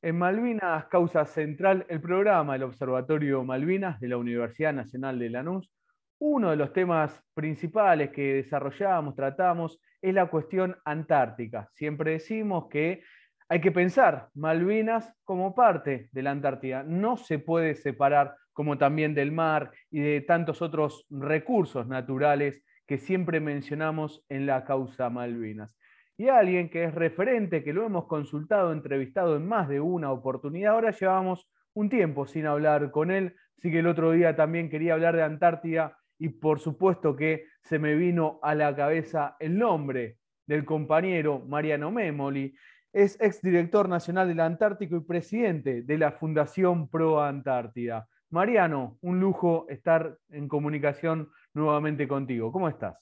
En Malvinas, causa central, el programa del Observatorio Malvinas de la Universidad Nacional de Lanús. Uno de los temas principales que desarrollamos, tratamos, es la cuestión antártica. Siempre decimos que hay que pensar Malvinas como parte de la Antártida. No se puede separar como también del mar y de tantos otros recursos naturales que siempre mencionamos en la causa Malvinas y alguien que es referente, que lo hemos consultado, entrevistado en más de una oportunidad. Ahora llevamos un tiempo sin hablar con él, así que el otro día también quería hablar de Antártida y por supuesto que se me vino a la cabeza el nombre del compañero Mariano Memoli. Es exdirector nacional del Antártico y presidente de la Fundación Pro Antártida. Mariano, un lujo estar en comunicación nuevamente contigo. ¿Cómo estás?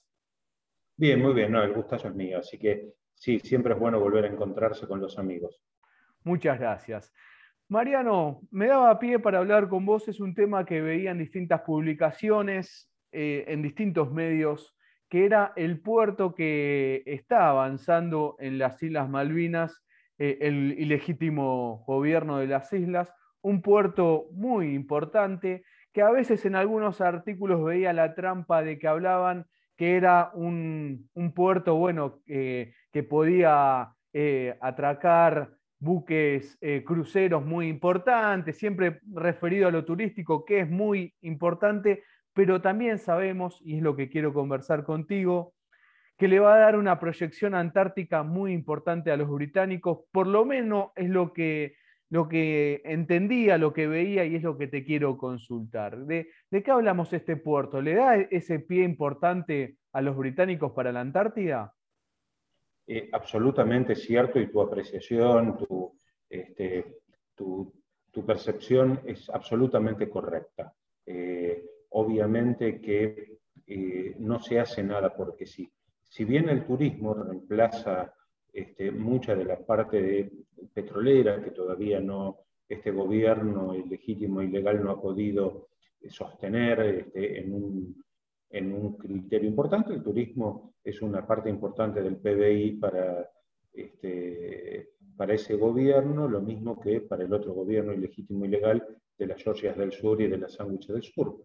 Bien, muy bien, no, el gustazo es mío, así que sí, siempre es bueno volver a encontrarse con los amigos. Muchas gracias. Mariano, me daba pie para hablar con vos, es un tema que veía en distintas publicaciones, eh, en distintos medios, que era el puerto que está avanzando en las Islas Malvinas, eh, el ilegítimo gobierno de las islas, un puerto muy importante, que a veces en algunos artículos veía la trampa de que hablaban que era un, puerto, bueno, que podía eh, atracar buques eh, cruceros muy importantes, siempre referido a lo turístico, que es muy importante, pero también sabemos, y es lo que quiero conversar contigo, que le va a dar una proyección antártica muy importante a los británicos, por lo menos es lo que lo que entendía, lo que veía y es lo que te quiero consultar. ¿De, qué hablamos este puerto? ¿Le da ese pie importante a los británicos para la Antártida? Eh, absolutamente cierto y tu apreciación, tu, este, tu, percepción es absolutamente correcta. Eh, obviamente que eh, no se hace nada porque sí. Si bien el turismo reemplaza este, mucha de la parte petrolera que todavía no, este gobierno ilegítimo y legal no ha podido sostener este, en, un, en, un, criterio importante. El turismo es una parte importante del PBI para, este, para ese gobierno, lo mismo que para el otro gobierno ilegítimo y legal de las Georgias del Sur y de las Sándwiches del Sur.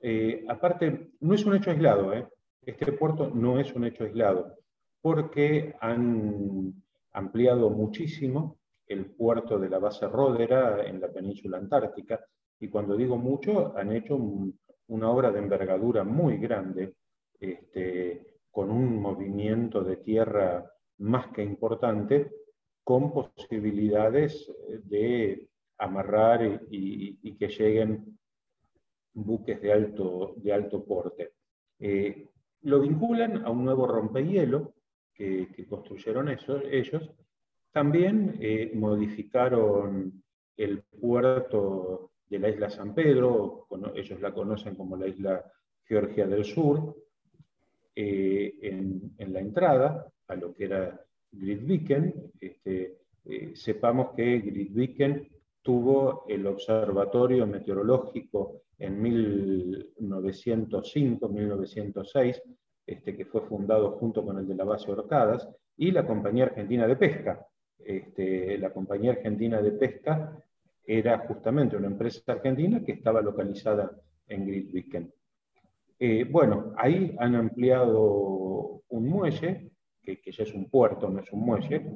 Eh, aparte, no es un hecho aislado, ¿eh? este puerto no es un hecho aislado porque han ampliado muchísimo el puerto de la base Rodera en la península antártica, y cuando digo mucho, han hecho una obra de envergadura muy grande, este, con un movimiento de tierra más que importante, con posibilidades de amarrar y, que lleguen buques de alto, de alto porte. Eh, lo vinculan a un nuevo rompehielo que, construyeron ellos, también eh, modificaron el puerto de la isla San Pedro, ellos la conocen como la isla Georgia del Sur, eh, en, la entrada a lo que era Gridviken. Este, eh, sepamos que Gridviken tuvo el observatorio meteorológico en 1905-1906 este, que fue fundado junto con el de la base Orcadas, y la Compañía Argentina de Pesca. Este, la Compañía Argentina de Pesca era justamente una empresa argentina que estaba localizada en Gridviken. Eh, bueno, ahí han ampliado un muelle, que, ya es un puerto, no es un muelle,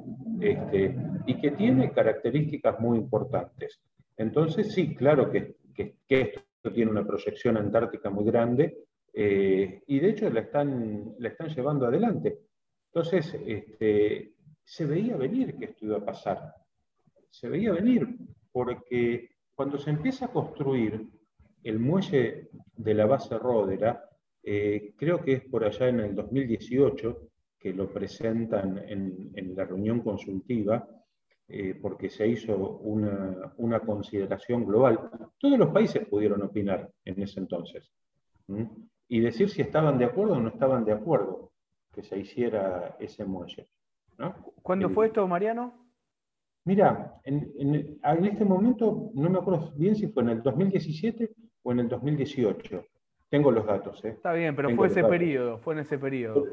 este, y que tiene características muy importantes. Entonces, sí, claro que, que esto tiene una proyección antártica muy grande, eh, y de hecho la están, llevando adelante. Entonces, este, se veía venir que esto iba a pasar. Se veía venir, porque cuando se empieza a construir el muelle de la base Rodera, eh, creo que es por allá en el 2018 que lo presentan en, la reunión consultiva, eh, porque se hizo una, consideración global. Todos los países pudieron opinar en ese entonces y decir si estaban de acuerdo o no estaban de acuerdo que se hiciera ese muelle. ¿Cuándo fue esto, Mariano? Mira, en, este momento no me acuerdo bien si fue en el 2017 o en el 2018. Tengo los datos. ¿eh? Está bien, pero fue ese periodo, fue en ese periodo.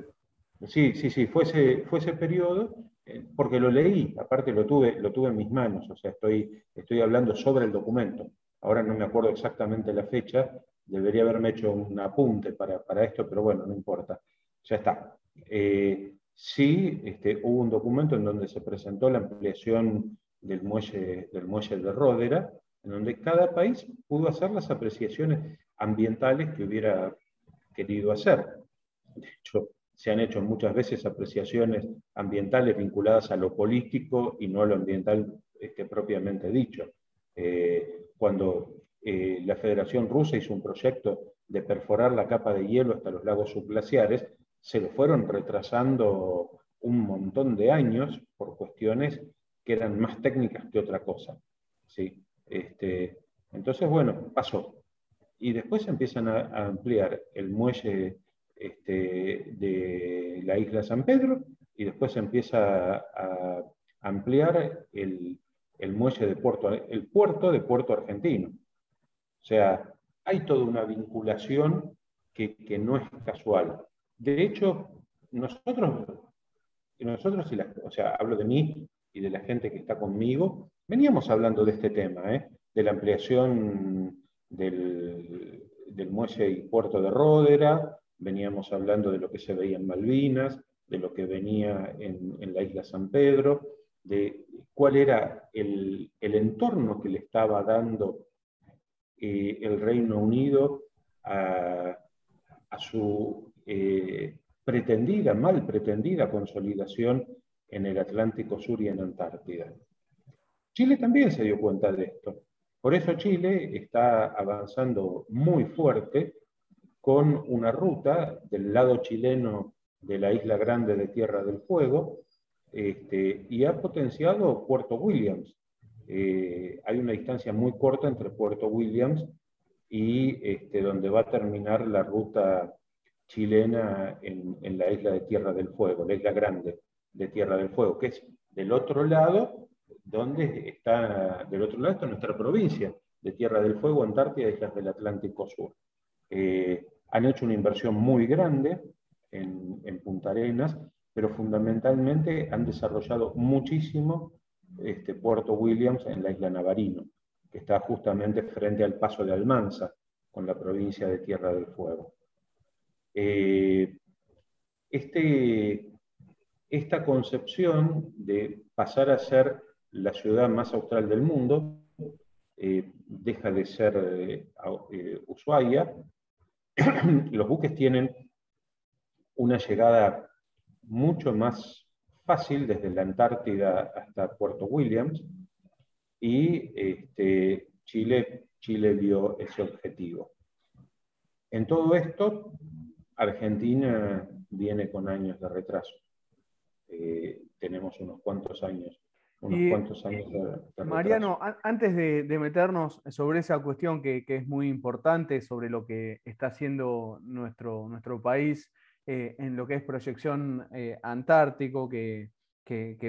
Sí, sí, sí, fue ese, fue ese periodo, eh, porque lo leí, aparte lo tuve, lo tuve en mis manos, o sea, estoy, estoy hablando sobre el documento. Ahora no me acuerdo exactamente la fecha, debería haberme hecho un apunte para, esto, pero bueno, no importa, ya está. Eh, sí, este, hubo un documento en donde se presentó la ampliación del muelle, del muelle de Ródera, en donde cada país pudo hacer las apreciaciones ambientales que hubiera querido hacer. De hecho, se han hecho muchas veces apreciaciones ambientales vinculadas a lo político y no a lo ambiental este, propiamente dicho. Eh, cuando eh, la Federación Rusa hizo un proyecto de perforar la capa de hielo hasta los lagos subglaciares, se lo fueron retrasando un montón de años por cuestiones que eran más técnicas que otra cosa. ¿sí? Este, entonces, bueno, pasó. Y después empiezan a ampliar el muelle este, de la isla San Pedro y después empieza a, ampliar el, muelle de Puerto, el puerto de Puerto Argentino. Sea, hay toda una vinculación que, no es casual. De hecho, nosotros, nosotros o sea, hablo de mí y de la gente que está conmigo, veníamos hablando de este tema, ¿eh? de la ampliación del, del muelle y puerto de Ródera, veníamos hablando de lo que se veía en Malvinas, de lo que venía en, la isla San Pedro, de cuál era el, entorno que le estaba dando eh, el Reino Unido a, su eh, pretendida, mal pretendida consolidación en el Atlántico Sur y en Antártida. Chile también se dio cuenta de esto. Por eso Chile está avanzando muy fuerte con una ruta del lado chileno de la isla grande de Tierra del Fuego este, y ha potenciado Puerto Williams. Eh, hay una distancia muy corta entre Puerto Williams y este, donde va a terminar la ruta chilena en, la isla de Tierra del Fuego, la isla grande de Tierra del Fuego, que es del otro lado, donde está, del otro lado nuestra provincia de Tierra del Fuego, Antártida, Islas del Atlántico Sur. Eh, han hecho una inversión muy grande en, Punta Arenas, pero fundamentalmente han desarrollado muchísimo este, Puerto Williams en la isla Navarino, que está justamente frente al paso de Almanza, con la provincia de Tierra del Fuego. Eh, este, esta concepción de pasar a ser la ciudad más austral del mundo eh, deja de ser eh, Ushuaia los buques tienen una llegada mucho más fácil desde la Antártida hasta Puerto Williams y este, Chile, Chile vio ese objetivo. En todo esto, Argentina viene con años de retraso. Eh, tenemos unos cuantos años Mariano, antes de, meternos sobre esa cuestión que, es muy importante, sobre lo que está haciendo nuestro, nuestro país eh, en lo que es proyección eh, antártico, que,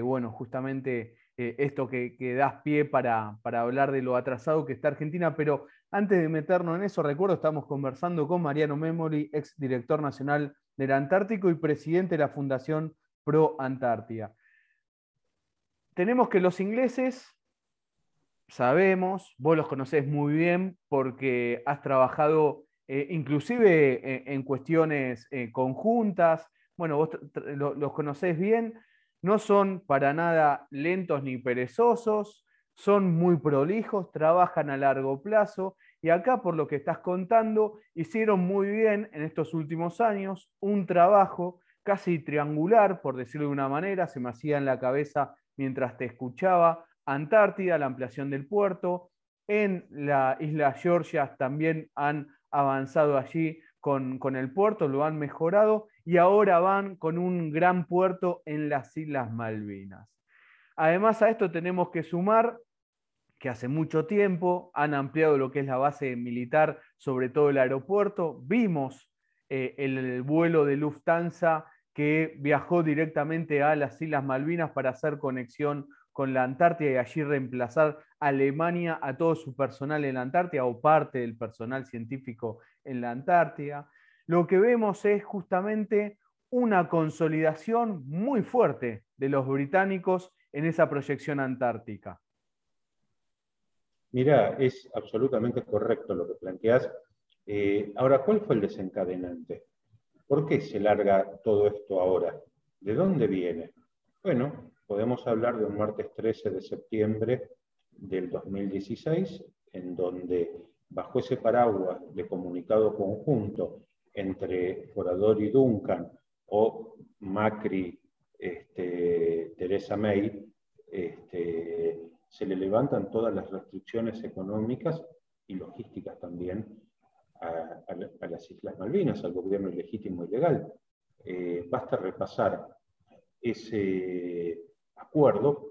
bueno, justamente eh, esto que, das pie para, hablar de lo atrasado que está Argentina, pero antes de meternos en eso, recuerdo, estamos conversando con Mariano Memory, ex director nacional del Antártico y presidente de la Fundación Pro Antártida. Tenemos que los ingleses, sabemos, vos los conocés muy bien porque has trabajado eh, inclusive eh, en, cuestiones eh, conjuntas, bueno, vos los conocés bien, no son para nada lentos ni perezosos, son muy prolijos, trabajan a largo plazo y acá, por lo que estás contando, hicieron muy bien en estos últimos años un trabajo casi triangular, por decirlo de una manera, se me hacía en la cabeza mientras te escuchaba, Antártida, la ampliación del puerto, en la isla Georgia también han avanzado allí con, con, el puerto, lo han mejorado y ahora van con un gran puerto en las Islas Malvinas. Además a esto tenemos que sumar que hace mucho tiempo han ampliado lo que es la base militar, sobre todo el aeropuerto. Vimos eh, el vuelo de Lufthansa que viajó directamente a las Islas Malvinas para hacer conexión con la Antártida y allí reemplazar Alemania a todo su personal en la Antártida o parte del personal científico en la Antártida. Lo que vemos es justamente una consolidación muy fuerte de los británicos en esa proyección antártica. Mira, es absolutamente correcto lo que planteás. Eh, ahora, ¿cuál fue el desencadenante? ¿Por qué se larga todo esto ahora? ¿De dónde viene? Bueno, podemos hablar de un martes 13 de septiembre del 2016, en donde bajo ese paraguas de comunicado conjunto entre Forador y Duncan o Macri, este, Teresa May, este, se le levantan todas las restricciones económicas y logísticas también a, las Islas Malvinas, al gobierno ilegítimo y legal. Eh, basta repasar ese acuerdo,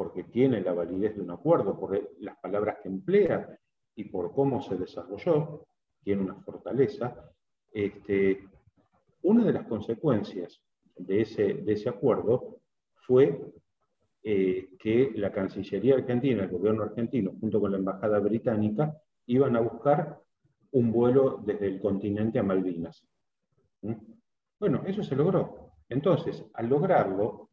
porque tiene la validez de un acuerdo, por las palabras que emplea y por cómo se desarrolló, tiene una fortaleza. Este, una de las consecuencias de ese, de ese acuerdo fue eh, que la Cancillería Argentina, el gobierno argentino, junto con la Embajada Británica, iban a buscar un vuelo desde el continente a Malvinas. ¿Mm? Bueno, eso se logró. Entonces, al lograrlo,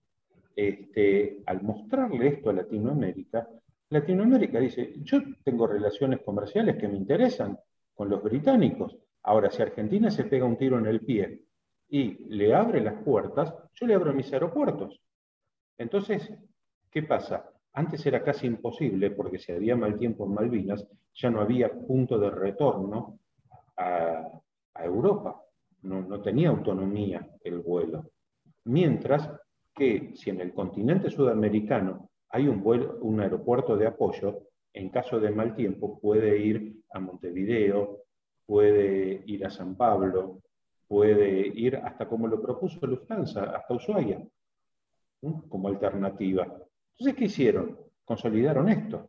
este, al mostrarle esto a Latinoamérica, Latinoamérica dice, yo tengo relaciones comerciales que me interesan con los británicos. Ahora, si Argentina se pega un tiro en el pie y le abre las puertas, yo le abro mis aeropuertos. Entonces, ¿qué pasa? Antes era casi imposible, porque si había mal tiempo en Malvinas, ya no había punto de retorno a, Europa. No, no, tenía autonomía el vuelo. Mientras que si en el continente sudamericano hay un, vuelo, un aeropuerto de apoyo, en caso de mal tiempo puede ir a Montevideo, puede ir a San Pablo, puede ir hasta como lo propuso Lufthansa, hasta Ushuaia, como alternativa. Entonces, ¿qué hicieron? Consolidaron esto.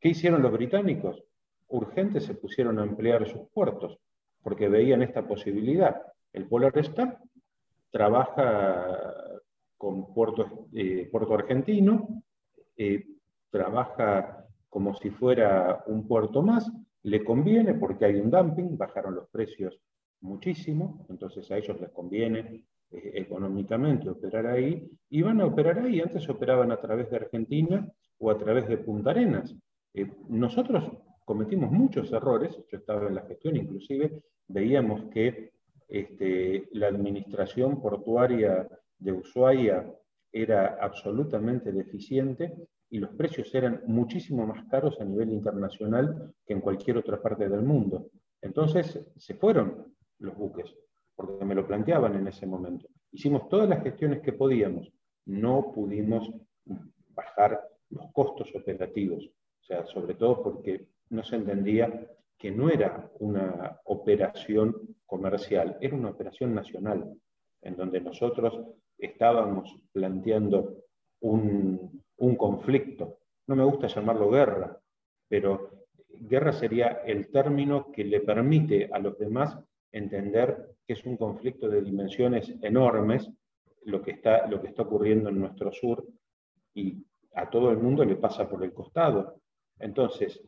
¿Qué hicieron los británicos? Urgentes se pusieron a emplear sus puertos, porque veían esta posibilidad. El Polar Star trabaja con Puerto, eh, puerto Argentino, eh, trabaja como si fuera un puerto más, le conviene porque hay un dumping, bajaron los precios muchísimo, entonces a ellos les conviene eh, económicamente operar ahí, y van a operar ahí. Antes operaban a través de Argentina o a través de Punta Arenas. Nosotros cometimos muchos errores, yo estaba en la gestión inclusive, veíamos que este, la administración portuaria de Ushuaia era absolutamente deficiente y los precios eran muchísimo más caros a nivel internacional que en cualquier otra parte del mundo. Entonces se fueron los buques, porque me lo planteaban en ese momento. Hicimos todas las gestiones que podíamos, no pudimos bajar los costos operativos, o sea, sobre todo porque no se entendía que no era una operación comercial, era una operación nacional, en donde nosotros estábamos planteando un, un conflicto. No me gusta llamarlo guerra, pero guerra sería el término que le permite a los demás entender que es un conflicto de dimensiones enormes lo que está, lo que está ocurriendo en nuestro sur y a todo el mundo le pasa por el costado. Entonces,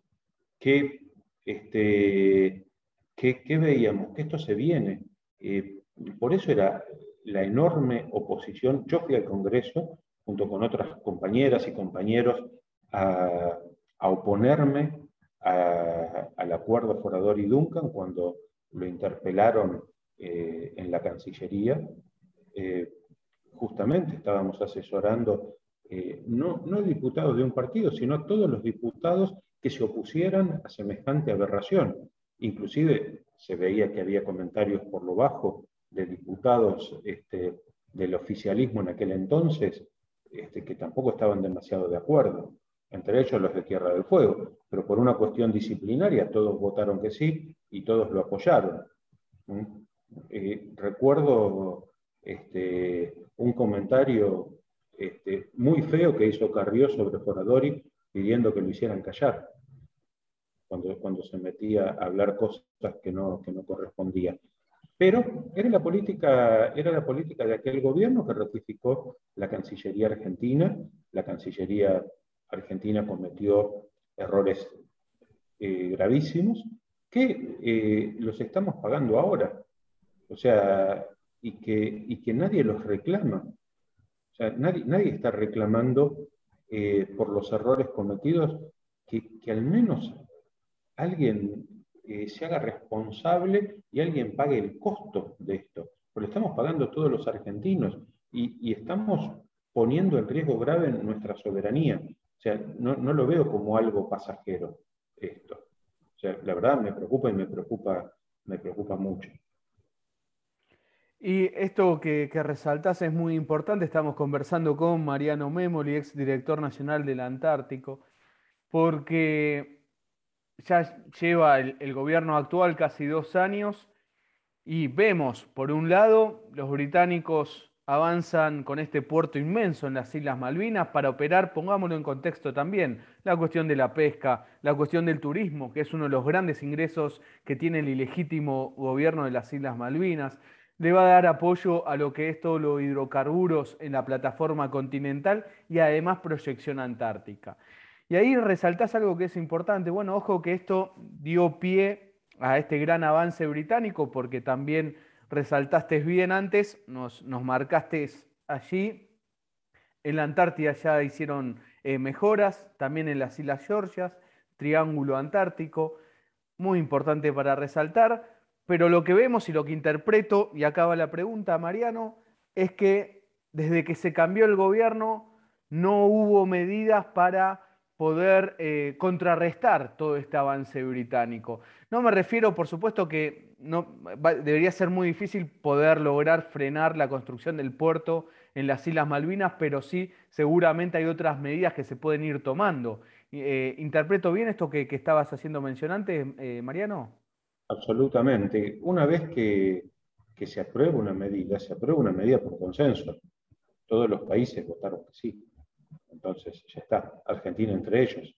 ¿qué, este, qué, veíamos? Que esto se viene. Eh, por eso era la enorme oposición. Yo fui al Congreso junto con otras compañeras y compañeros a, oponerme al acuerdo Forador y Duncan cuando lo interpelaron eh, en la Cancillería. Eh, justamente estábamos asesorando eh, no, no diputados de un partido, sino todos los diputados que se opusieran a semejante aberración. Inclusive se veía que había comentarios por lo bajo de diputados este, del oficialismo en aquel entonces este, que tampoco estaban demasiado de acuerdo, entre ellos los de Tierra del Fuego, pero por una cuestión disciplinaria todos votaron que sí y todos lo apoyaron. Eh, recuerdo este, un comentario este, muy feo que hizo Carrió sobre Foradori pidiendo que lo hicieran callar cuando, cuando se metía a hablar cosas que no, que no correspondían. Pero era la, política, era la política de aquel gobierno que ratificó la Cancillería Argentina. La Cancillería Argentina cometió errores eh, gravísimos que eh, los estamos pagando ahora. O sea, y que, y que nadie los reclama. O sea, nadie, nadie está reclamando eh, por los errores cometidos que, que al menos alguien eh, se haga responsable y alguien pague el costo de esto. Porque estamos pagando todos los argentinos y, y estamos poniendo en riesgo grave nuestra soberanía. O sea, no, no, lo veo como algo pasajero esto. O sea, la verdad me preocupa y me preocupa, me preocupa mucho. Y esto que, que resaltas es muy importante. Estamos conversando con Mariano Memoli, ex director nacional del Antártico, porque ya lleva el, gobierno actual casi dos años y vemos, por un lado, los británicos avanzan con este puerto inmenso en las Islas Malvinas para operar, pongámoslo en contexto también, la cuestión de la pesca, la cuestión del turismo, que es uno de los grandes ingresos que tiene el ilegítimo gobierno de las Islas Malvinas. Le va a dar apoyo a lo que es todo lo hidrocarburos en la plataforma continental y además proyección antártica. Y ahí resaltás algo que es importante. Bueno, ojo que esto dio pie a este gran avance británico porque también resaltaste bien antes, nos, nos marcaste allí. En la Antártida ya hicieron eh, mejoras, también en las Islas Georgias, Triángulo Antártico, muy importante para resaltar. Pero lo que vemos y lo que interpreto, y acaba la pregunta, Mariano, es que desde que se cambió el gobierno no hubo medidas para poder eh, contrarrestar todo este avance británico. No me refiero, por supuesto, que no, debería ser muy difícil poder lograr frenar la construcción del puerto en las Islas Malvinas, pero sí seguramente hay otras medidas que se pueden ir tomando. Eh, ¿Interpreto bien esto que, estabas haciendo mención antes, eh, Mariano? Absolutamente. Una vez que, que se aprueba una medida, se aprueba una medida por consenso. Todos los países votaron que sí. Entonces, ya está, Argentina entre ellos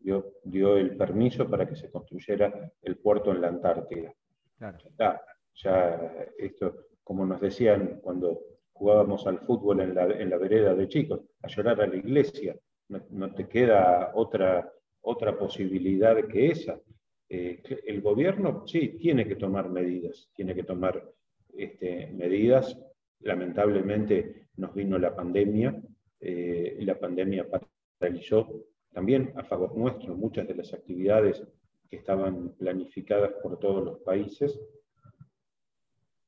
dio, dio el permiso para que se construyera el puerto en la Antártida. Ya está, ya esto, como nos decían cuando jugábamos al fútbol en la, en la vereda de chicos, a llorar a la iglesia, no, te queda otra, otra posibilidad que esa. Eh, el gobierno sí tiene que tomar medidas, tiene que tomar este, medidas. Lamentablemente nos vino la pandemia, eh, la pandemia paralizó también a favor nuestro muchas de las actividades que estaban planificadas por todos los países,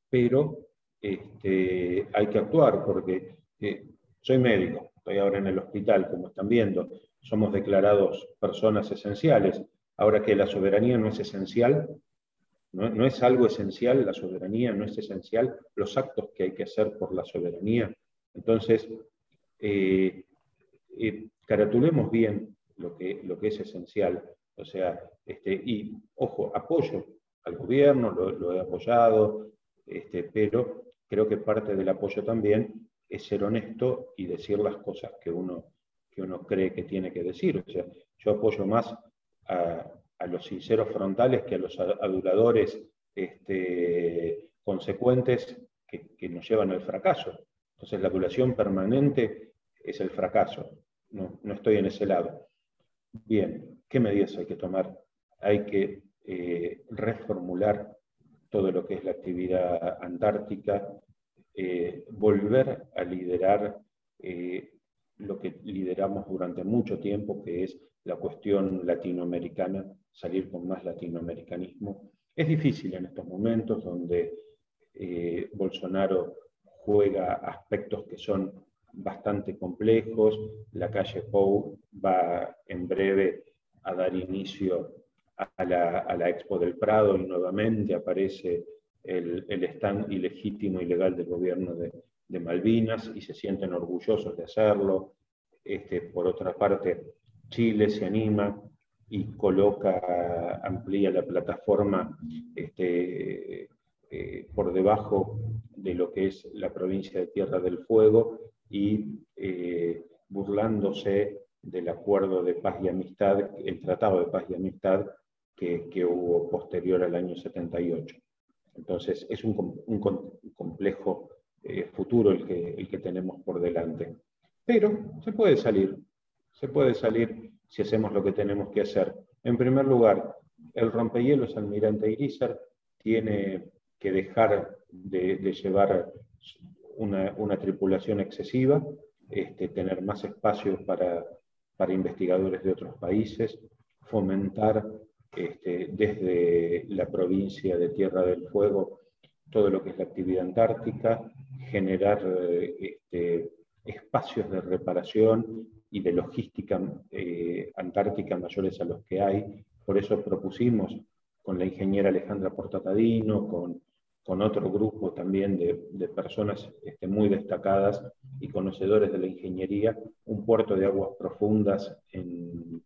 pero este, hay que actuar porque eh, soy médico, estoy ahora en el hospital, como están viendo, somos declarados personas esenciales. Ahora que la soberanía no es esencial, no, es algo esencial, la soberanía no es esencial, los actos que hay que hacer por la soberanía. Entonces, eh, eh, caratulemos bien lo que, lo que es esencial. O sea, este, y ojo, apoyo al gobierno, lo, he apoyado, este, pero creo que parte del apoyo también es ser honesto y decir las cosas que uno, que uno cree que tiene que decir. O sea, yo apoyo más a, los sinceros frontales que a los aduladores este, consecuentes que, que, nos llevan al fracaso. Entonces la adulación permanente es el fracaso. No, no estoy en ese lado. Bien, ¿qué medidas hay que tomar? Hay que eh, reformular todo lo que es la actividad antártica, eh, volver a liderar eh, lo que lideramos durante mucho tiempo, que es la cuestión latinoamericana, salir con más latinoamericanismo. Es difícil en estos momentos donde Bolsonaro juega aspectos que son bastante complejos. La calle Pou va en breve a dar inicio a la, Expo del Prado y nuevamente aparece el, el stand ilegítimo y legal del gobierno de, Malvinas y se sienten orgullosos de hacerlo. Este, por otra parte, Chile se anima y coloca, amplía la plataforma este, eh, por debajo de lo que es la provincia de Tierra del Fuego y eh, burlándose del acuerdo de paz y amistad, el tratado de paz y amistad que, que hubo posterior al año 78. Entonces es un, un complejo eh, futuro el que, el que tenemos por delante. Pero se puede salir, se puede salir si hacemos lo que tenemos que hacer. En primer lugar, el rompehielos Almirante Irizar tiene que dejar de, llevar una, tripulación excesiva, este, tener más espacios para, para investigadores de otros países, fomentar este, desde la provincia de Tierra del Fuego todo lo que es la actividad antártica, generar este, espacios de reparación y de logística eh, antártica mayores a los que hay. Por eso propusimos con la ingeniera Alejandra Portatadino, con, con otro grupo también de, personas este, muy destacadas y conocedores de la ingeniería, un puerto de aguas profundas en,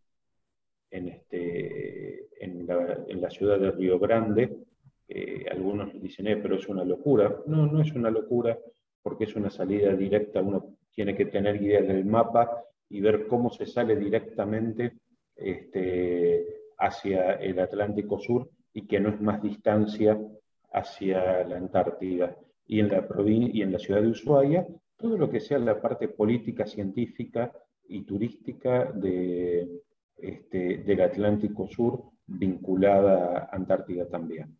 en, este, en, la, ciudad de Río Grande. Eh, algunos dicen, eh, pero es una locura. No, no es una locura, porque es una salida directa, uno tiene que tener idea del mapa y ver cómo se sale directamente este, hacia el Atlántico Sur y que no es más distancia hacia la Antártida. Y en la, y en la ciudad de Ushuaia, todo lo que sea la parte política, científica y turística de, este, del Atlántico Sur vinculada a Antártida también.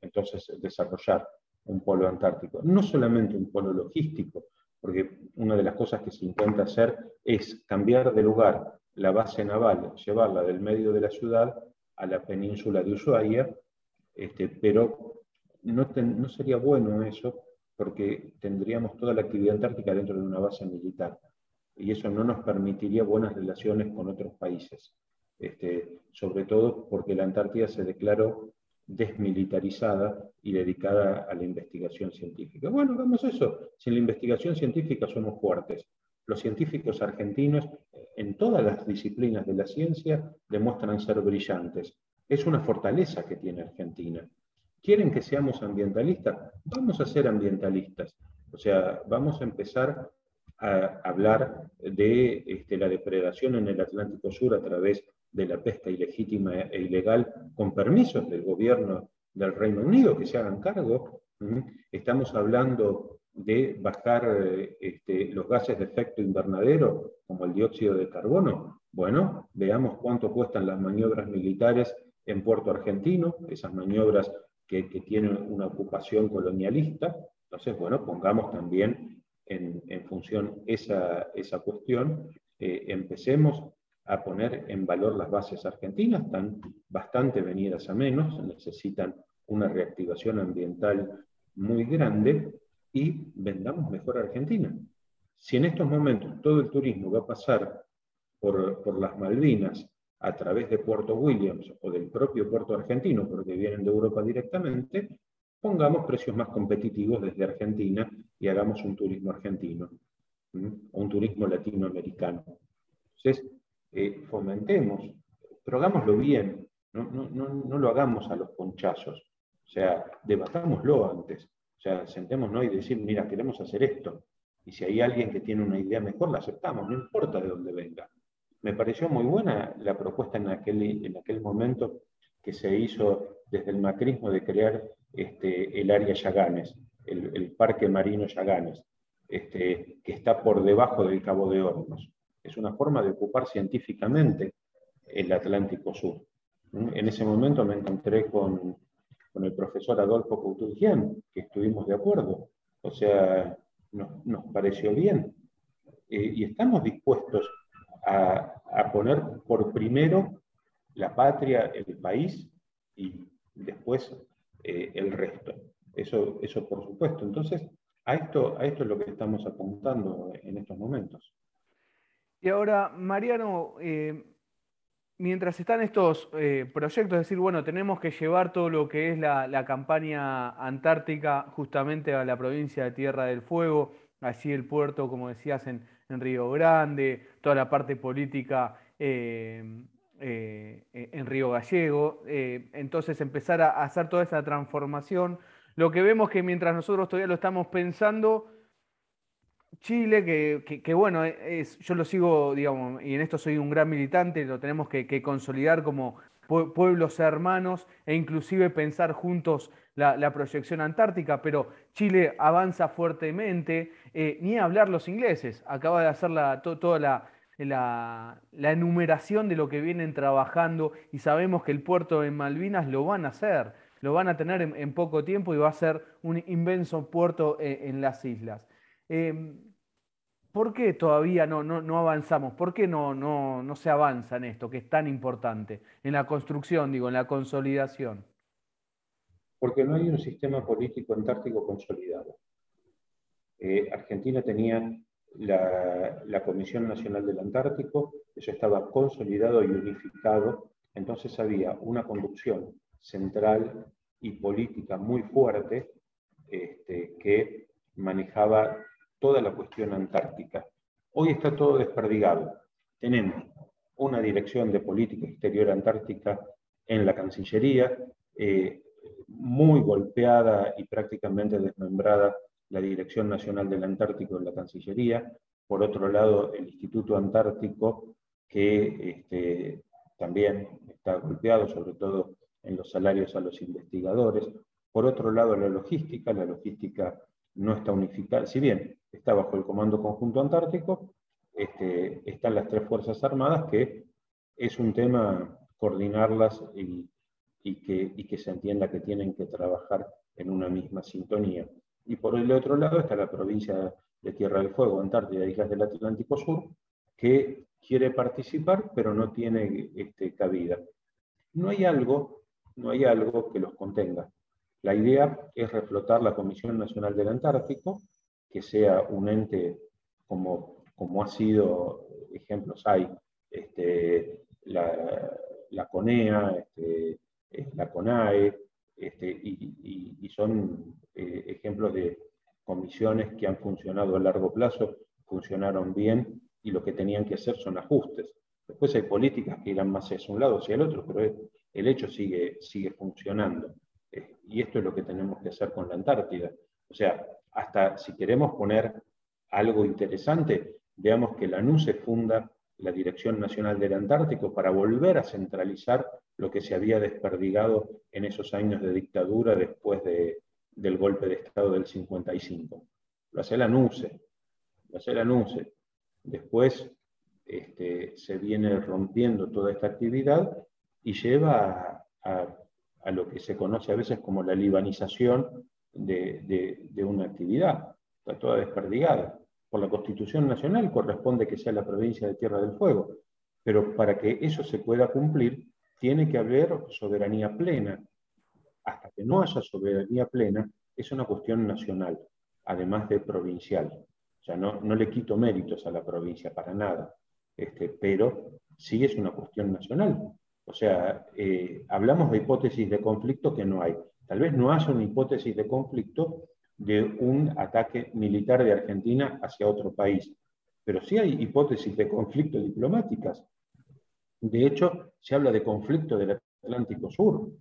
Entonces, desarrollar un polo antártico, no solamente un polo logístico, porque una de las cosas que se intenta hacer es cambiar de lugar la base naval, llevarla del medio de la ciudad a la península de Ushuaia, este, pero no, sería bueno eso porque tendríamos toda la actividad antártica dentro de una base militar y eso no nos permitiría buenas relaciones con otros países, este, sobre todo porque la Antártida se declaró desmilitarizada y dedicada a la investigación científica. Bueno, hagamos eso. Si en la investigación científica somos fuertes, los científicos argentinos en todas las disciplinas de la ciencia demuestran ser brillantes. Es una fortaleza que tiene Argentina. ¿Quieren que seamos ambientalistas? Vamos a ser ambientalistas. O sea, vamos a empezar a hablar de este, la depredación en el Atlántico Sur a través de la pesca ilegítima e ilegal con permisos del gobierno del Reino Unido que se hagan cargo. Estamos hablando de bajar este, los gases de efecto invernadero, como el dióxido de carbono. Bueno, veamos cuánto cuestan las maniobras militares en Puerto Argentino, esas maniobras que, tienen una ocupación colonialista. Entonces, bueno, pongamos también en, función esa, esa cuestión, eh, empecemos a poner en valor las bases argentinas, están bastante venidas a menos, necesitan una reactivación ambiental muy grande y vendamos mejor a Argentina. Si en estos momentos todo el turismo va a pasar por, por las Malvinas a través de Puerto Williams o del propio puerto argentino, porque vienen de Europa directamente, pongamos precios más competitivos desde Argentina y hagamos un turismo argentino o un turismo latinoamericano. Entonces, eh, fomentemos, pero hagámoslo bien, no, no, no, no, lo hagamos a los ponchazos, o sea, debatámoslo antes, o sea, sentémonos y decir, mira, queremos hacer esto, y si hay alguien que tiene una idea mejor, la aceptamos, no importa de dónde venga. Me pareció muy buena la propuesta en aquel, en aquel momento que se hizo desde el macrismo de crear este, el área Yaganes, el, Parque Marino Yaganes, este, que está por debajo del Cabo de Hornos es una forma de ocupar científicamente el Atlántico Sur. En ese momento me encontré con, el profesor Adolfo Couturgian, que estuvimos de acuerdo, o sea, nos, pareció bien. Eh, y estamos dispuestos a, poner por primero la patria, el país, y después eh, el resto. Eso, eso por supuesto. Entonces, a esto, a esto es lo que estamos apuntando en estos momentos. Y ahora, Mariano, eh, mientras están estos eh, proyectos, es decir, bueno, tenemos que llevar todo lo que es la, campaña antártica justamente a la provincia de Tierra del Fuego, allí el puerto, como decías, en, Río Grande, toda la parte política eh, en Río Gallego, entonces empezar a hacer toda esa transformación. Lo que vemos que mientras nosotros todavía lo estamos pensando, Chile, que, bueno, es, yo lo sigo, digamos, y en esto soy un gran militante, lo tenemos que, consolidar como pueblos hermanos e inclusive pensar juntos la, proyección antártica, pero Chile avanza fuertemente, eh, ni hablar los ingleses, acaba de hacer toda la, enumeración de lo que vienen trabajando y sabemos que el puerto de Malvinas lo van a hacer. lo van a tener en, poco tiempo y va a ser un inmenso puerto eh, en, las islas. Em, ¿Por qué todavía no, avanzamos? ¿Por qué no, no, se avanza en esto que es tan importante? En la construcción, digo, en la consolidación. Porque no hay un sistema político antártico consolidado. Eh, Argentina tenía la, Comisión Nacional del Antártico, eso estaba consolidado y unificado, entonces había una conducción central y política muy fuerte este, que manejaba toda la cuestión antártica. Hoy está todo desperdigado. Tenemos una dirección de política exterior antártica en la Cancillería, eh, muy golpeada y prácticamente desmembrada la Dirección Nacional del Antártico en la Cancillería. Por otro lado, el Instituto Antártico, que este, también está golpeado, sobre todo en los salarios a los investigadores. Por otro lado, la logística, la logística no está unificada, si bien está bajo el Comando Conjunto Antártico, este, están las tres Fuerzas Armadas, que es un tema coordinarlas y, y que se entienda que tienen que trabajar en una misma sintonía. Y por el otro lado está la provincia de Tierra del Fuego, Antártida, Islas del Atlántico Sur, que quiere participar, pero no tiene este, cabida. No hay algo, no hay algo que los contenga. La idea es reflotar la Comisión Nacional del Antártico, que sea un ente como, como ha sido, ejemplos hay, este, la, CONEA, este, la CONAE, este, y, son eh, ejemplos de comisiones que han funcionado a largo plazo, funcionaron bien y lo que tenían que hacer son ajustes. Después hay políticas que irán más hacia un lado hacia el otro, pero el hecho sigue, sigue funcionando. Eh, y esto es lo que tenemos que hacer con la Antártida. O sea, hasta si queremos poner algo interesante, veamos que la NUCE funda la Dirección Nacional del Antártico para volver a centralizar lo que se había desperdigado en esos años de dictadura después del golpe de Estado del 55. Lo hace la NUCE, lo hace. Después este, se viene rompiendo toda esta actividad y lleva a a lo que se conoce a veces como la libanización de, una actividad. Está toda desperdigada. Por la Constitución Nacional corresponde que sea la provincia de Tierra del Fuego, pero para que eso se pueda cumplir tiene que haber soberanía plena. Hasta que no haya soberanía plena, es una cuestión nacional, además de provincial. O sea, no, le quito méritos a la provincia para nada, este, pero sí es una cuestión nacional. O sea, eh, hablamos de hipótesis de conflicto que no hay. Tal vez no haya una hipótesis de conflicto de un ataque militar de Argentina hacia otro país, pero sí hay hipótesis de conflicto diplomáticas. De hecho, se habla de conflicto del Atlántico Sur.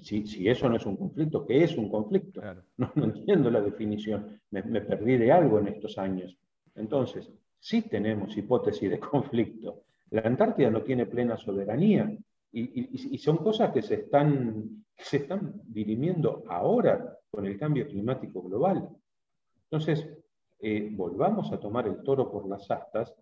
Si, eso no es un conflicto, ¿qué es un conflicto? No, entiendo la definición, me, me perdí de algo en estos años. Entonces, sí tenemos hipótesis de conflicto, la Antártida no tiene plena soberanía y, son cosas que se están, se están dirimiendo ahora con el cambio climático global. Entonces, eh, volvamos a tomar el toro por las astas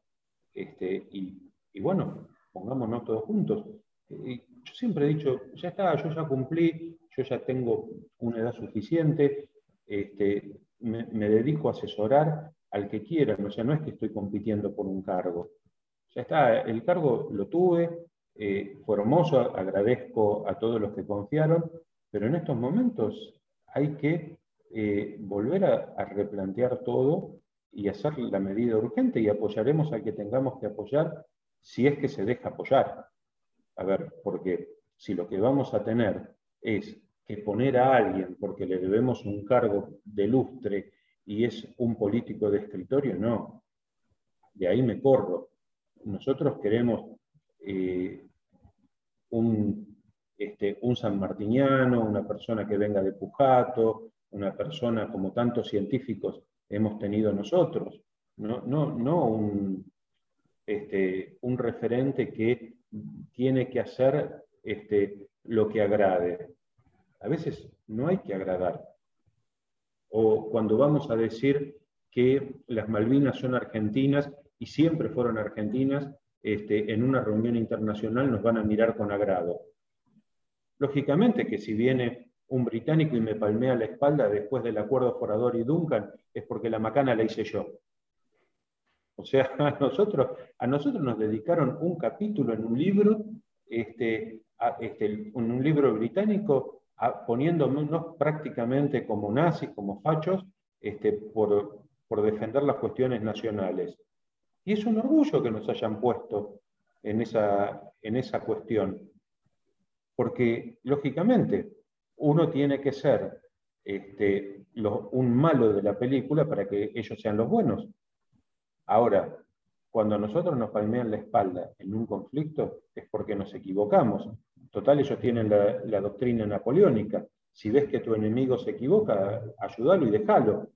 este, y, bueno, pongámonos todos juntos. Eh, yo siempre he dicho, ya está, yo ya cumplí, yo ya tengo una edad suficiente, este, me, dedico a asesorar al que quiera, o sea, no es que estoy compitiendo por un cargo. Ya está, el cargo lo tuve, eh, fue hermoso, agradezco a todos los que confiaron, pero en estos momentos hay que eh, volver a, replantear todo y hacer la medida urgente y apoyaremos al que tengamos que apoyar si es que se deja apoyar. A ver, porque si lo que vamos a tener es que poner a alguien porque le debemos un cargo de lustre y es un político de escritorio, no. De ahí me corro nosotros queremos eh, un, este, un sanmartiniano, una persona que venga de Pujato, una persona como tantos científicos hemos tenido nosotros, no, no, no un, este, un referente que tiene que hacer este, lo que agrade. A veces no hay que agradar. O cuando vamos a decir que las Malvinas son argentinas, y siempre fueron argentinas, este, en una reunión internacional nos van a mirar con agrado. Lógicamente que si viene un británico y me palmea la espalda después del acuerdo Forador y Duncan, es porque la macana la hice yo. O sea, a nosotros, a nosotros nos dedicaron un capítulo en un libro, este, este en un libro británico, poniéndonos prácticamente como nazis, como fachos, este, por, por defender las cuestiones nacionales. Y es un orgullo que nos hayan puesto en esa, en esa cuestión. Porque, lógicamente, uno tiene que ser este, un malo de la película para que ellos sean los buenos. Ahora, cuando a nosotros nos palmean la espalda en un conflicto, es porque nos equivocamos. Total, ellos tienen la, doctrina napoleónica. Si ves que tu enemigo se equivoca, ayúdalo y déjalo.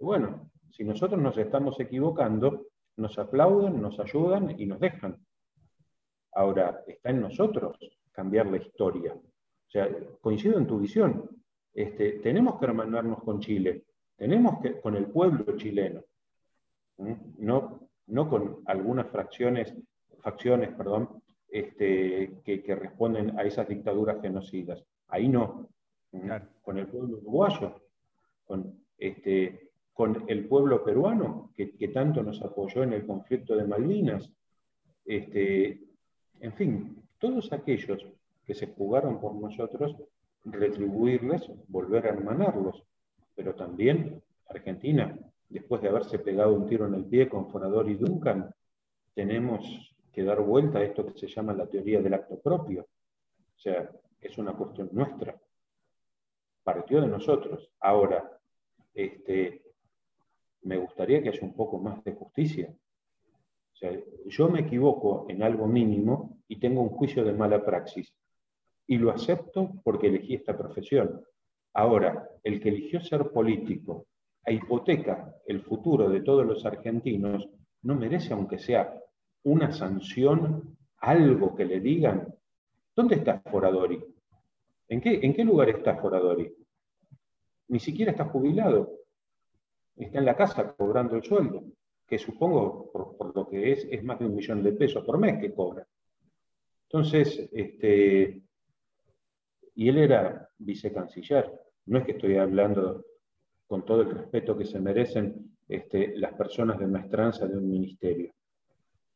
Bueno, si nosotros nos estamos equivocando, nos aplauden, nos ayudan y nos dejan. Ahora, está en nosotros cambiar la historia. O sea, coincido en tu visión. Este, tenemos que hermanarnos con Chile, tenemos que, con el pueblo chileno no, no con algunas fracciones, facciones perdón, este, que, responden a esas dictaduras genocidas. Ahí no. Con el pueblo uruguayo, con, este, con el pueblo peruano, que, tanto nos apoyó en el conflicto de Malvinas. Este, en fin, todos aquellos que se jugaron por nosotros, retribuirles, volver a hermanarlos. Pero también Argentina, después de haberse pegado un tiro en el pie con Forador y Duncan, tenemos que dar vuelta a esto que se llama la teoría del acto propio. O sea, es una cuestión nuestra. Partió de nosotros. Ahora, este, me gustaría que haya un poco más de justicia. Yo me equivoco en algo mínimo y tengo un juicio de mala praxis. Y lo acepto porque elegí esta profesión. Ahora, el que eligió ser político e hipoteca el futuro de todos los argentinos, no merece, aunque sea una sanción, algo que le digan. ¿Dónde está Foradori? ¿En qué, en qué lugar está Foradori? Ni siquiera está jubilado. Está en la casa cobrando el sueldo, que supongo, por, lo que es, es más de un millón de pesos por mes que cobra. Entonces, este, y él era vicecanciller. No es que estoy hablando con todo el respeto que se merecen este, las personas de maestranza de un ministerio,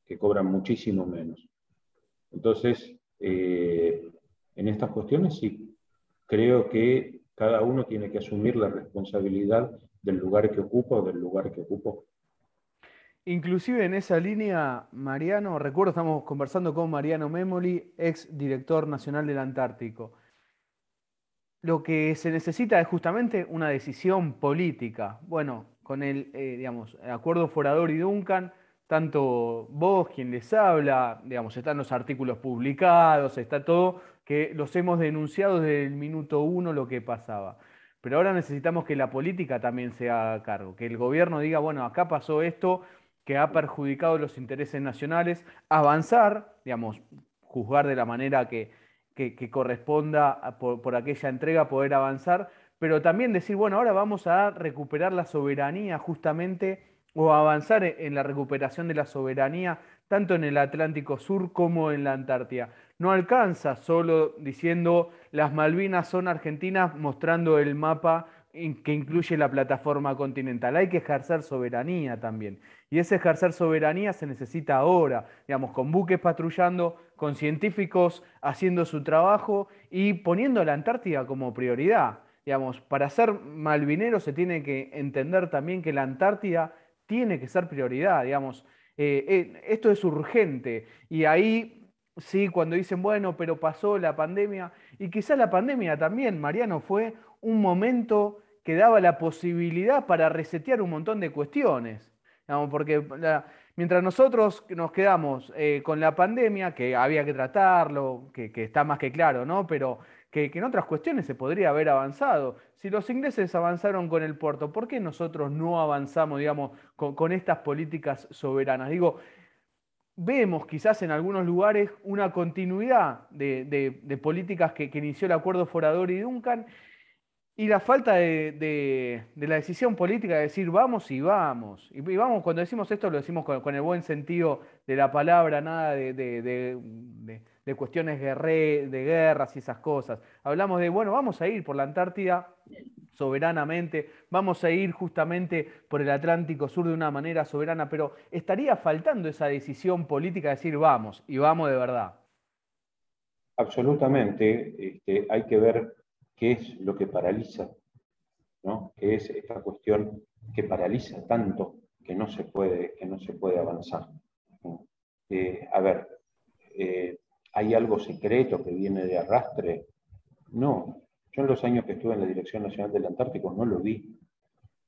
que cobran muchísimo menos. Entonces, eh, en estas cuestiones sí, creo que cada uno tiene que asumir la responsabilidad del lugar que ocupa o del lugar que ocupó. Inclusive en esa línea, Mariano, recuerdo estamos conversando con Mariano Memoli, ex director nacional del Antártico lo que se necesita es justamente una decisión política. Bueno, con el, eh, digamos, acuerdo Forador y Duncan, tanto vos, quien les habla, digamos, están los artículos publicados, está todo, que los hemos denunciado desde el minuto uno lo que pasaba. Pero ahora necesitamos que la política también se haga cargo, que el gobierno diga, bueno, acá pasó esto que ha perjudicado los intereses nacionales, avanzar, digamos, juzgar de la manera que, que, corresponda por, aquella entrega poder avanzar, pero también decir, bueno, ahora vamos a recuperar la soberanía justamente o avanzar en la recuperación de la soberanía tanto en el Atlántico Sur como en la Antártida. No alcanza solo diciendo las Malvinas son argentinas mostrando el mapa que incluye la plataforma continental. Hay que ejercer soberanía también. Y ese ejercer soberanía se necesita ahora, digamos, con buques patrullando, con científicos haciendo su trabajo y poniendo la Antártida como prioridad. Digamos, para ser malvinero se tiene que entender también que la Antártida tiene que ser prioridad, digamos. Eh, eh, esto es urgente y ahí sí, cuando dicen, bueno, pero pasó la pandemia, y quizás la pandemia también, Mariano, fue un momento que daba la posibilidad para resetear un montón de cuestiones. Porque mientras nosotros nos quedamos eh, con la pandemia, que había que tratarlo, que, está más que claro, ¿no? pero que, en otras cuestiones se podría haber avanzado. Si los ingleses avanzaron con el puerto, ¿por qué nosotros no avanzamos, digamos, con, estas políticas soberanas? Digo, vemos quizás en algunos lugares una continuidad de, políticas que, inició el acuerdo Forador y Duncan Y la falta de, la decisión política de decir vamos y vamos. Y, vamos, cuando decimos esto lo decimos con, el buen sentido de la palabra, nada de, cuestiones de guerras y esas cosas. Hablamos de, bueno, vamos a ir por la Antártida soberanamente, vamos a ir justamente por el Atlántico Sur de una manera soberana, pero estaría faltando esa decisión política de decir vamos y vamos de verdad. Absolutamente, este, hay que ver qué es lo que paraliza, ¿no? qué es esta cuestión que paraliza tanto que no se puede, que no se puede avanzar. Eh, a ver, eh, ¿hay algo secreto que viene de arrastre? No, yo en los años que estuve en la Dirección Nacional del Antártico no lo vi,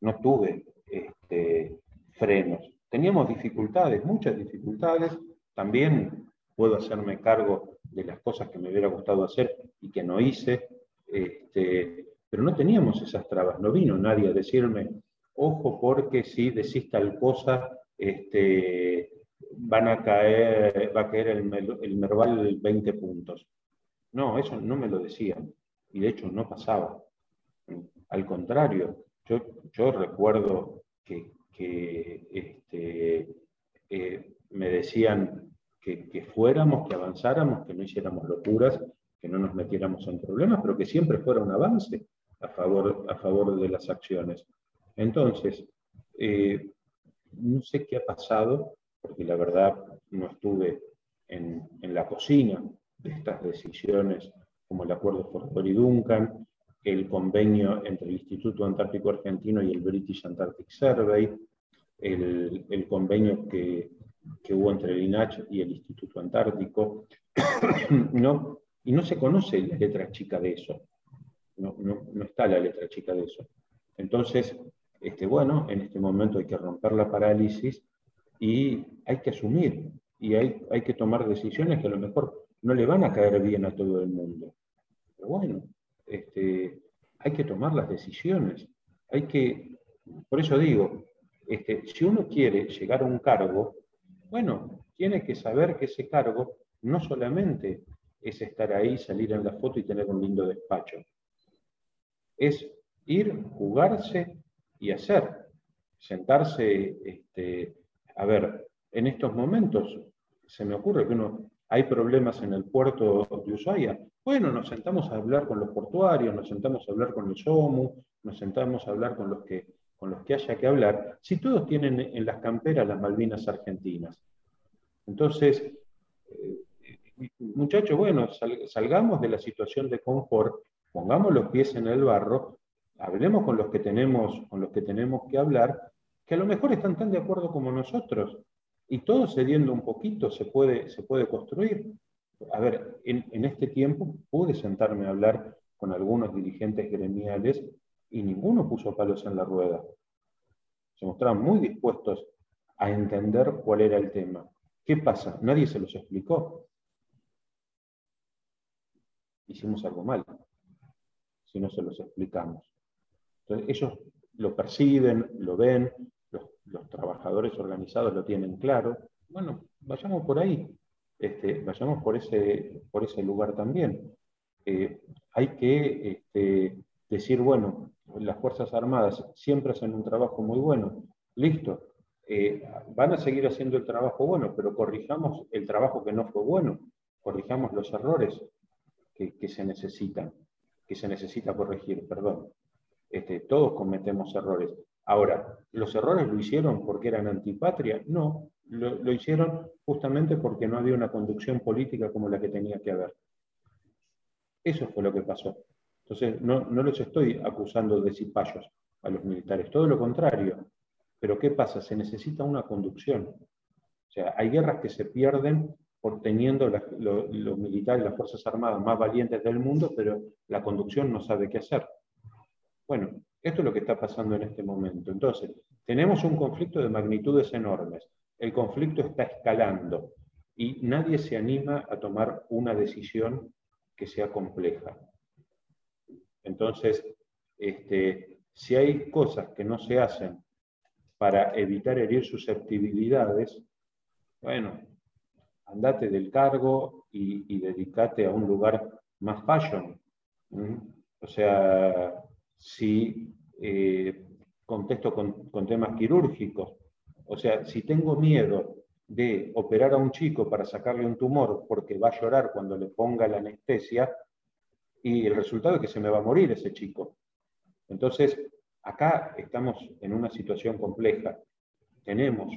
no tuve este, frenos. Teníamos dificultades, muchas dificultades, también puedo hacerme cargo de las cosas que me hubiera gustado hacer y que no hice, este, pero no teníamos esas trabas, no vino nadie a decirme, ojo porque si decís tal cosa, este, a caer, va a caer el, el Merval 20 puntos. No, eso no me lo decían, y de hecho no pasaba. Al contrario, yo, recuerdo que, este, eh, me decían que, fuéramos, que avanzáramos, que no hiciéramos locuras, que no nos metiéramos en problemas, pero que siempre fuera un avance a favor, a favor de las acciones. Entonces, eh, no sé qué ha pasado, porque la verdad no estuve en, la cocina de estas decisiones, como el acuerdo Fortor Duncan, el convenio entre el Instituto Antártico Argentino y el British Antarctic Survey, el, el convenio que, que, hubo entre el INACH y el Instituto Antártico, ¿no? Y no se conoce la letra chica de eso. No, está la letra chica de eso. Entonces, este, bueno, en este momento hay que romper la parálisis y hay que asumir y hay, hay que tomar decisiones que a lo mejor no le van a caer bien a todo el mundo. Pero bueno, este, hay que tomar las decisiones. Hay que, por eso digo, este, si uno quiere llegar a un cargo, bueno, tiene que saber que ese cargo no solamente es estar ahí, salir en la foto y tener un lindo despacho. Es ir, jugarse y hacer. Sentarse, este, a ver, en estos momentos se me ocurre que uno, hay problemas en el puerto de Ushuaia. Bueno, nos sentamos a hablar con los portuarios, nos sentamos a hablar con el SOMU, nos sentamos a hablar con los que, con los que haya que hablar, si todos tienen en las camperas las Malvinas argentinas. Entonces, muchachos, bueno, salgamos de la situación de confort, pongamos los pies en el barro, hablemos con los que tenemos, con los que, tenemos que hablar, que a lo mejor están tan de acuerdo como nosotros, y todo cediendo un poquito se puede, se puede construir. A ver, en, en este tiempo pude sentarme a hablar con algunos dirigentes gremiales y ninguno puso palos en la rueda. Se mostraban muy dispuestos a entender cuál era el tema. ¿Qué pasa? Nadie se los explicó hicimos algo mal, si no se los explicamos. Entonces, ellos lo perciben, lo ven, los, trabajadores organizados lo tienen claro. Bueno, vayamos por ahí, este, vayamos por ese, por ese lugar también. Eh, hay que este, decir, bueno, las Fuerzas Armadas siempre hacen un trabajo muy bueno, listo, eh, van a seguir haciendo el trabajo bueno, pero corrijamos el trabajo que no fue bueno, corrijamos los errores, que, se necesitan, que se necesita corregir, perdón. Este, todos cometemos errores. Ahora, ¿los errores lo hicieron porque eran antipatria? No, lo, hicieron justamente porque no había una conducción política como la que tenía que haber. Eso fue lo que pasó. Entonces, no, no los estoy acusando de cipayos a los militares, todo lo contrario. Pero ¿qué pasa? Se necesita una conducción. O sea, hay guerras que se pierden por teniendo los militares, las Fuerzas Armadas más valientes del mundo, pero la conducción no sabe qué hacer. Bueno, esto es lo que está pasando en este momento. Entonces, tenemos un conflicto de magnitudes enormes. El conflicto está escalando y nadie se anima a tomar una decisión que sea compleja. Entonces, este, si hay cosas que no se hacen para evitar herir susceptibilidades, bueno, andate del cargo y, dedicate a un lugar más fashion. O sea, si eh, contesto con, temas quirúrgicos. O sea, si tengo miedo de operar a un chico para sacarle un tumor porque va a llorar cuando le ponga la anestesia, y el resultado es que se me va a morir ese chico. Entonces, acá estamos en una situación compleja. Tenemos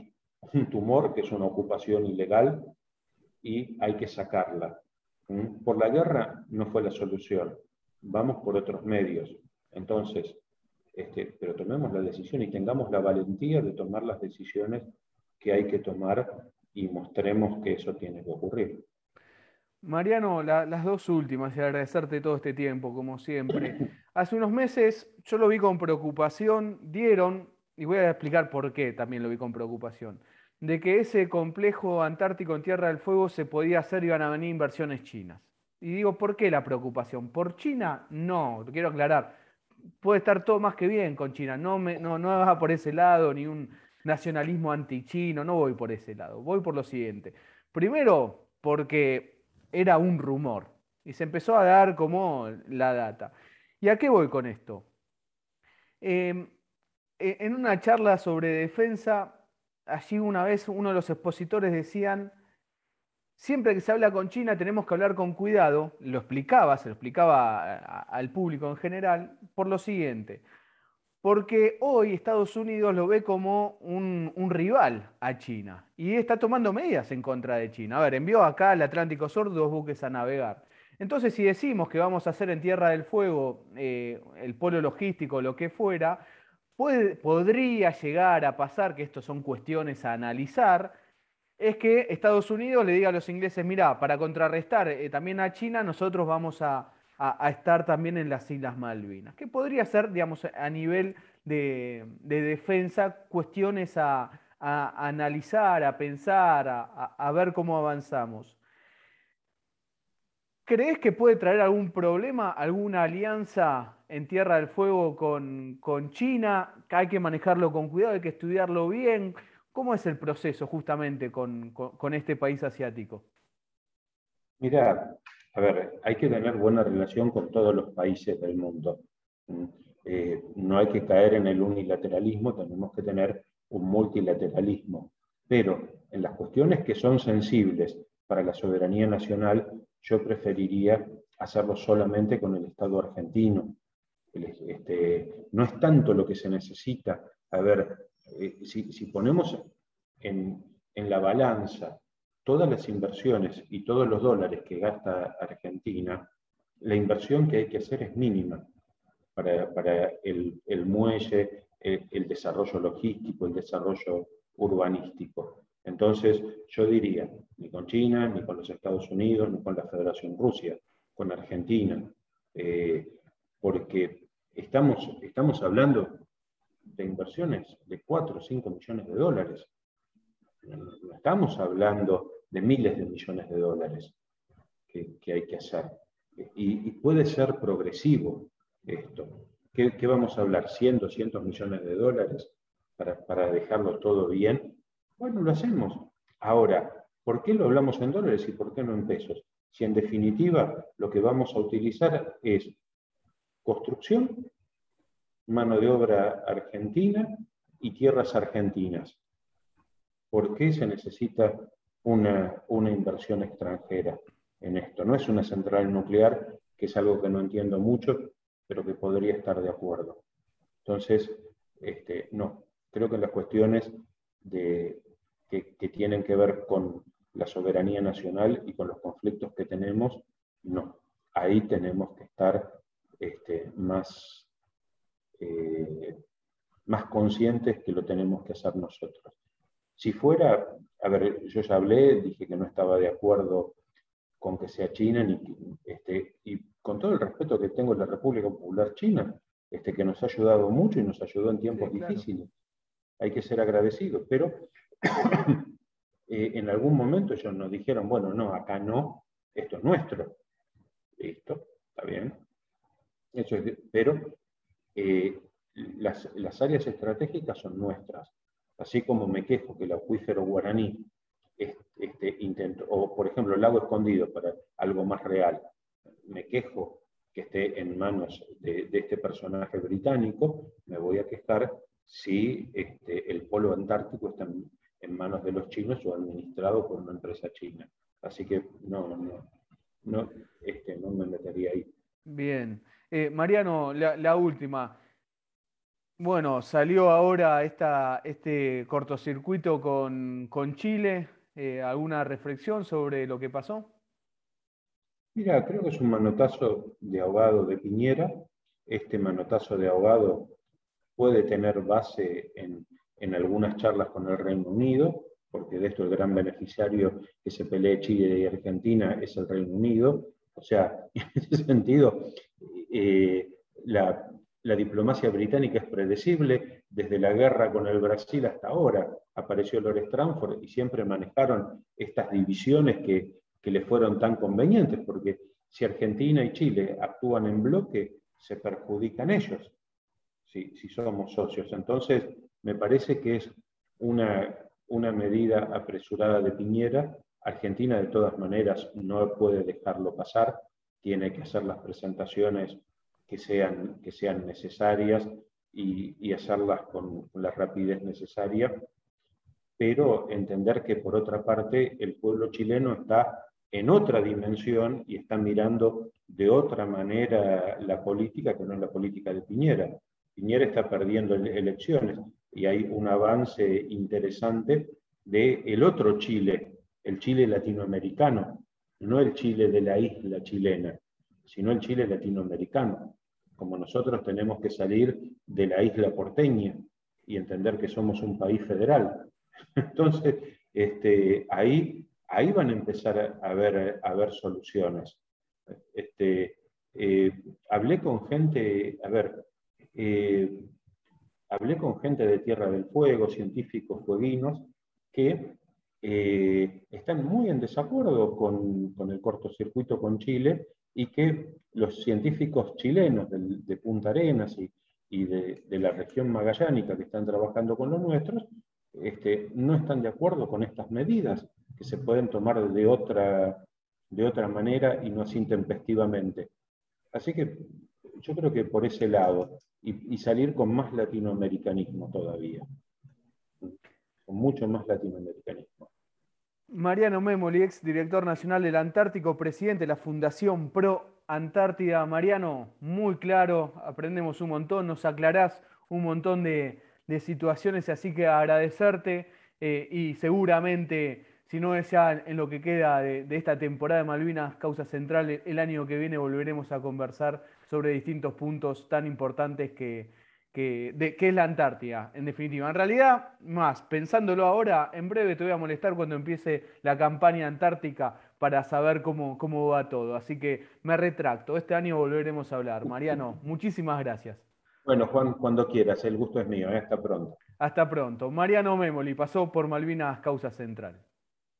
un tumor que es una ocupación ilegal y hay que sacarla. ¿Mm? Por la guerra no fue la solución. Vamos por otros medios. Entonces, este, pero tomemos la decisión y tengamos la valentía de tomar las decisiones que hay que tomar y mostremos que eso tiene que ocurrir. Mariano, las dos últimas, y agradecerte todo este tiempo, como siempre. Hace unos meses yo lo vi con preocupación, dieron, y voy a explicar por qué también lo vi con preocupación, de que ese complejo antártico en Tierra del Fuego se podía hacer y iban a venir inversiones chinas. Y digo, ¿por qué la preocupación? ¿Por China? No, quiero aclarar puede estar todo más que bien con China. No, me, no, no va por ese lado, ni un nacionalismo anti-chino, no voy por ese lado. Voy por lo siguiente. Primero, porque era un rumor y se empezó a dar como la data. ¿Y a qué voy con esto? Em, e, en una charla sobre defensa, allí una vez uno de los expositores decían siempre que se habla con China tenemos que hablar con cuidado, lo explicaba, se lo explicaba al público en general, por lo siguiente, porque hoy Estados Unidos lo ve como un, rival a China y está tomando medidas en contra de China. A ver, envió acá al Atlántico Sur dos buques a navegar. Entonces, si decimos que vamos a hacer en Tierra del Fuego eh, el polo logístico, lo que fuera, podría llegar a pasar, que esto son cuestiones a analizar, es que Estados Unidos le diga a los ingleses, mira, para contrarrestar eh, también a China, nosotros vamos a, estar también en las Islas Malvinas. ¿Qué podría ser, digamos, a nivel de, defensa, cuestiones a, analizar, a pensar, a, ver cómo avanzamos. ¿Crees que puede traer algún problema, alguna alianza en Tierra del Fuego con, China? hay que manejarlo con cuidado, hay que estudiarlo bien. ¿Cómo es el proceso justamente con, este país asiático? Mira, a ver, hay que tener buena relación con todos los países del mundo. Eh, no hay que caer en el unilateralismo, tenemos que tener un multilateralismo. Pero en las cuestiones que son sensibles para la soberanía nacional, yo preferiría hacerlo solamente con el Estado argentino. Este, no es tanto lo que se necesita. A ver, eh, si, ponemos en, la balanza todas las inversiones y todos los dólares que gasta Argentina, la inversión que hay que hacer es mínima para, el, muelle, el, desarrollo logístico, el desarrollo urbanístico. Entonces, yo diría, ni con China, ni con los Estados Unidos, ni con la Federación Rusia, con Argentina, eh, porque estamos, estamos hablando de inversiones de 4 o 5 millones de dólares. No estamos hablando de miles de millones de dólares que, hay que hacer. Y, puede ser progresivo esto. ¿Qué, vamos a hablar? ¿100, 200 millones de dólares para, para dejarlo todo bien? Bueno, lo hacemos. Ahora, ¿por qué lo hablamos en dólares y por qué no en pesos? Si en definitiva lo que vamos a utilizar es construcción mano de obra argentina y tierras argentinas. ¿Por qué se necesita una, inversión extranjera en esto? No es una central nuclear, que es algo que no entiendo mucho, pero que podría estar de acuerdo. Entonces, este, no, creo que las cuestiones de, que, tienen que ver con la soberanía nacional y con los conflictos que tenemos, no. Ahí tenemos que estar este, más eh, más conscientes que lo tenemos que hacer nosotros. Si fuera, a ver, yo ya hablé, dije que no estaba de acuerdo con que sea China, ni, este, y con todo el respeto que tengo en la República Popular China, este, que nos ha ayudado mucho y nos ayudó en tiempos difíciles. Hay que ser agradecidos, pero eh, en algún momento ellos nos dijeron, bueno, no, acá no, esto es nuestro. Listo, está bien. Pero eh, las, áreas estratégicas son nuestras. Así como me quejo que el acuífero guaraní este, intento, o por ejemplo el lago escondido para algo más real, me quejo que esté en manos de, este personaje británico, me voy a quejar si este, el polo antártico está en, manos de los chinos o administrado por una empresa china. Así que no, no, no, este, no me metería ahí. Bien. Eh, Mariano, la, última. Bueno, salió ahora este cortocircuito con, Chile. Eh, ¿Alguna reflexión sobre lo que pasó? Mira, creo que es un manotazo de ahogado de Piñera. Este manotazo de ahogado puede tener base en, algunas charlas con el Reino Unido, porque de esto el gran beneficiario que se pelee Chile y Argentina es el Reino Unido. O sea, en ese sentido, eh, la, diplomacia británica es predecible. Desde la guerra con el Brasil hasta ahora apareció Lord Stranford y siempre manejaron estas divisiones que que le fueron tan convenientes, porque si Argentina y Chile actúan en bloque, se perjudican ellos, si, somos socios. Entonces, me parece que es una, una medida apresurada de Piñera. Argentina, de todas maneras, no puede dejarlo pasar, tiene que hacer las presentaciones que sean, que sean necesarias y, hacerlas con, la rapidez necesaria, pero entender que, por otra parte, el pueblo chileno está en otra dimensión y está mirando de otra manera la política que no es la política de Piñera. Piñera está perdiendo elecciones y hay un avance interesante de el otro Chile, el Chile latinoamericano, no el Chile de la isla chilena, sino el Chile latinoamericano. Como nosotros tenemos que salir de la isla porteña y entender que somos un país federal. Entonces, este, ahí ahí van a empezar a ver, a ver soluciones. Este, eh, hablé con gente, a ver, eh, hablé con gente de Tierra del Fuego, científicos fueguinos, que eh, están muy en desacuerdo con, el cortocircuito con Chile y que los científicos chilenos de, Punta Arenas y, de, la región magallánica que están trabajando con los nuestros, este, no están de acuerdo con estas medidas que se pueden tomar de otra, de otra manera y no así intempestivamente. Así que yo creo que por ese lado, y, salir con más latinoamericanismo todavía, con mucho más latinoamericanismo. Mariano Memoli, ex director nacional del Antártico, presidente de la Fundación Pro Antártida. Mariano, muy claro, aprendemos un montón, nos aclarás un montón de, situaciones, así que agradecerte eh, y seguramente si no es ya en lo que queda de, esta temporada de Malvinas, causa central, el año que viene volveremos a conversar sobre distintos puntos tan importantes que, es la Antártida, en definitiva. En realidad, más, pensándolo ahora, en breve te voy a molestar cuando empiece la campaña antártica para saber cómo, cómo va todo. Así que me retracto, este año volveremos a hablar. Mariano, muchísimas gracias. Bueno, Juan, cuando quieras, el gusto es mío, ¿eh? hasta pronto. Hasta pronto. Mariano Memoli pasó por Malvinas Causa Central.